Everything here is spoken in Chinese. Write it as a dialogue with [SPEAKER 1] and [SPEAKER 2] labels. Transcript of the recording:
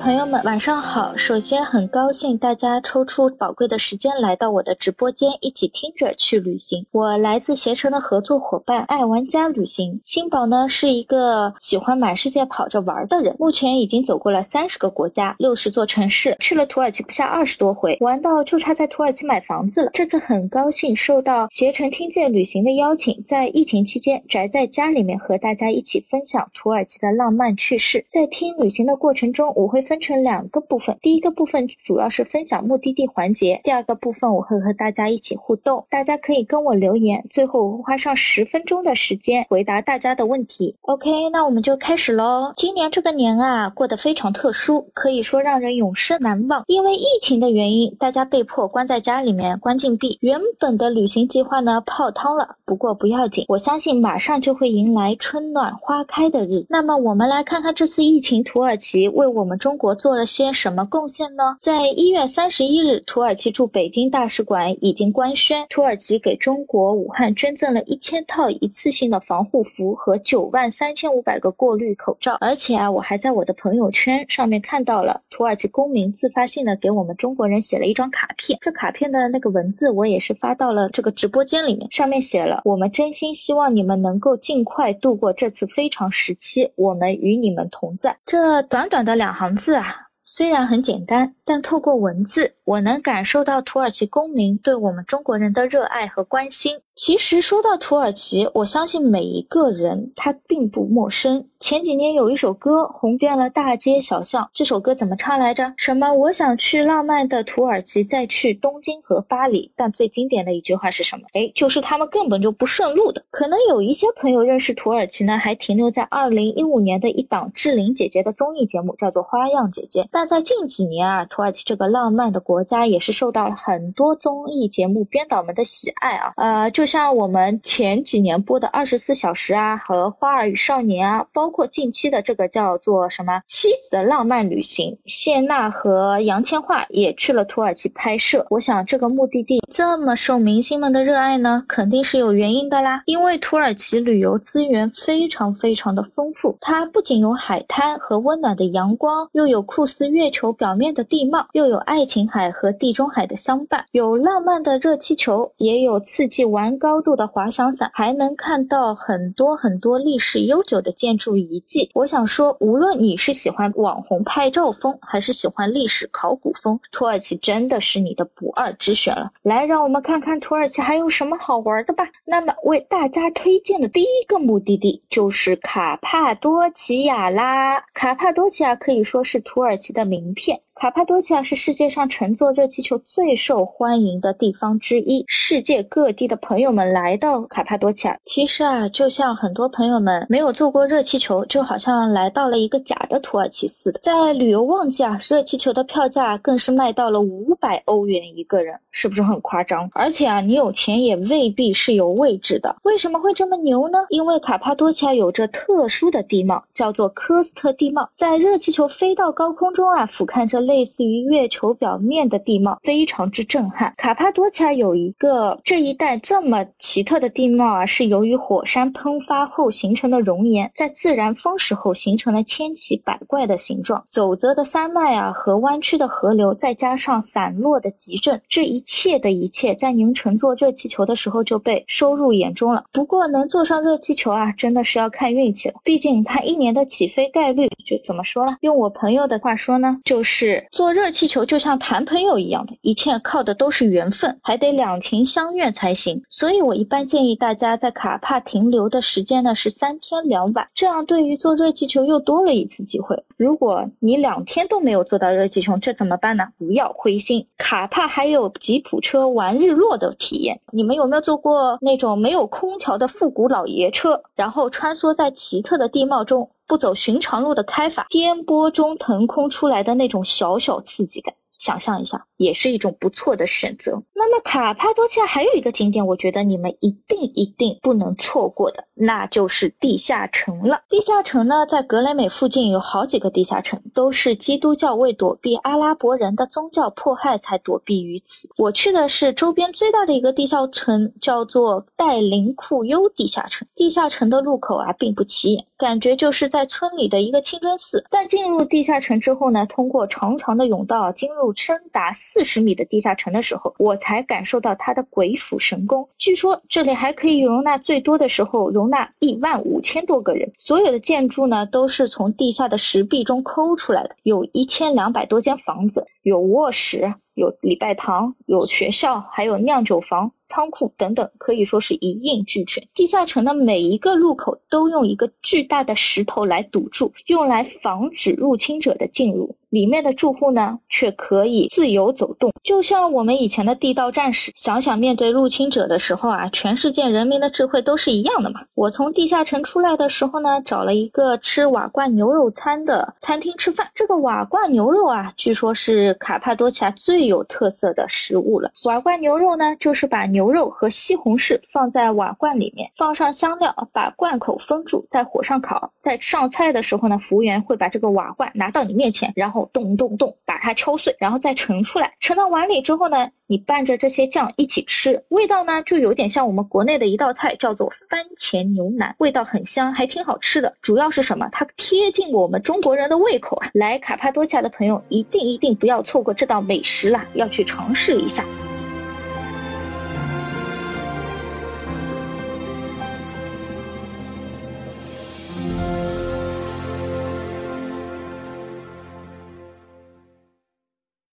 [SPEAKER 1] 朋友们，晚上好！首先，很高兴大家抽出宝贵的时间来到我的直播间，一起听着去旅行。我来自携程的合作伙伴爱玩家旅行。新宝呢是一个喜欢满世界跑着玩的人，目前已经走过了三十个国家、六十座城市，去了土耳其不下二十多回，玩到就差在土耳其买房子了。这次很高兴受到携程听见旅行的邀请，在疫情期间宅在家里面和大家一起分享土耳其的浪漫趣事。在听旅行的过程中，我会分成两个部分，第一个部分主要是分享目的地环节，第二个部分我会和大家一起互动，大家可以跟我留言，最后我会花上十分钟的时间回答大家的问题。OK，那我们就开始喽。今年这个年啊，过得非常特殊，可以说让人永生难忘。因为疫情的原因，大家被迫关在家里面关禁闭，原本的旅行计划呢泡汤了。不过不要紧，我相信马上就会迎来春暖花开的日子。那么我们来看看这次疫情，土耳其为我们中中国做了些什么贡献呢？在一月三十一日，土耳其驻北京大使馆已经官宣，土耳其给中国武汉捐赠了一千套一次性的防护服和九万三千五百个过滤口罩。而且啊，我还在我的朋友圈上面看到了土耳其公民自发性的给我们中国人写了一张卡片。这卡片的那个文字我也是发到了这个直播间里面，上面写了：我们真心希望你们能够尽快度过这次非常时期，我们与你们同在。这短短的两行字啊，虽然很简单，但透过文字，我能感受到土耳其公民对我们中国人的热爱和关心。其实说到土耳其，我相信每一个人他并不陌生。前几年有一首歌红遍了大街小巷，这首歌怎么唱来着？什么我想去浪漫的土耳其，再去东京和巴黎。但最经典的一句话是什么？哎，就是他们根本就不顺路的。可能有一些朋友认识土耳其呢，还停留在二零一五年的一档志玲姐姐的综艺节目，叫做《花样姐姐》。但在近几年啊，土耳其这个浪漫的国家也是受到了很多综艺节目编导们的喜爱啊。呃，就像我们前几年播的《二十四小时》啊，和《花儿与少年》啊，包括近期的这个叫做什么《妻子的浪漫旅行》，谢娜和杨千嬅也去了土耳其拍摄。我想这个目的地这么受明星们的热爱呢，肯定是有原因的啦。因为土耳其旅游资源非常非常的丰富，它不仅有海滩和温暖的阳光，又有酷似月球表面的地貌，又有爱琴海和地中海的相伴，有浪漫的热气球，也有刺激玩高度。的滑翔伞，还能看到很多很多历史悠久的建筑遗迹。我想说，无论你是喜欢网红拍照风，还是喜欢历史考古风，土耳其真的是你的不二之选了。来，让我们看看土耳其还有什么好玩的吧。那么，为大家推荐的第一个目的地就是卡帕多奇亚啦。卡帕多奇亚可以说是土耳其的名片。卡帕多奇亚是世界上乘坐热气球最受欢迎的地方之一。世界各地的朋友们来到卡帕多奇亚，其实啊，就像很多朋友们没有坐过热气球，就好像来到了一个假的土耳其似的。在旅游旺季啊，热气球的票价更是卖到了五百欧元一个人，是不是很夸张？而且啊，你有钱也未必是有位置的。为什么会这么牛呢？因为卡帕多奇亚有着特殊的地貌，叫做科斯特地貌。在热气球飞到高空中啊，俯瞰着。类似于月球表面的地貌非常之震撼。卡帕多奇亚有一个这一带这么奇特的地貌啊，是由于火山喷发后形成的熔岩，在自然风蚀后形成了千奇百怪的形状。走泽的山脉啊，和弯曲的河流，再加上散落的集镇，这一切的一切，在您乘坐热气球的时候就被收入眼中了。不过能坐上热气球啊，真的是要看运气了。毕竟它一年的起飞概率就怎么说呢？用我朋友的话说呢，就是。坐热气球就像谈朋友一样的，一切靠的都是缘分，还得两情相悦才行。所以我一般建议大家在卡帕停留的时间呢是三天两晚，这样对于坐热气球又多了一次机会。如果你两天都没有坐到热气球，这怎么办呢？不要灰心，卡帕还有吉普车玩日落的体验。你们有没有坐过那种没有空调的复古老爷车，然后穿梭在奇特的地貌中？不走寻常路的开法，颠簸中腾空出来的那种小小刺激感，想象一下，也是一种不错的选择。那么卡帕多奇亚还有一个景点，我觉得你们一定一定不能错过的，那就是地下城了。地下城呢，在格雷美附近有好几个地下城，都是基督教为躲避阿拉伯人的宗教迫害才躲避于此。我去的是周边最大的一个地下城，叫做戴林库优地下城。地下城的入口啊，并不起眼，感觉就是在村里的一个清真寺。但进入地下城之后呢，通过长长的甬道进入深达四十米的地下城的时候，我才感受到它的鬼斧神工。据说这里还可以容纳最多的时候容纳一万五千多个人。所有的建筑呢，都是从地下的石壁中抠出来的，有一千两百多间房子，有卧室。有礼拜堂，有学校，还有酿酒房、仓库等等，可以说是一应俱全。地下城的每一个入口都用一个巨大的石头来堵住，用来防止入侵者的进入。里面的住户呢，却可以自由走动，就像我们以前的地道战士。想想面对入侵者的时候啊，全世界人民的智慧都是一样的嘛。我从地下城出来的时候呢，找了一个吃瓦罐牛肉餐的餐厅吃饭。这个瓦罐牛肉啊，据说是卡帕多奇亚最有特色的食物了。瓦罐牛肉呢，就是把牛肉和西红柿放在瓦罐里面，放上香料，把罐口封住，在火上烤。在上菜的时候呢，服务员会把这个瓦罐拿到你面前，然后。咚咚咚，把它敲碎，然后再盛出来，盛到碗里之后呢，你拌着这些酱一起吃，味道呢就有点像我们国内的一道菜，叫做番茄牛腩，味道很香，还挺好吃的。主要是什么？它贴近我们中国人的胃口啊！来卡帕多奇亚的朋友，一定一定不要错过这道美食了，要去尝试一下。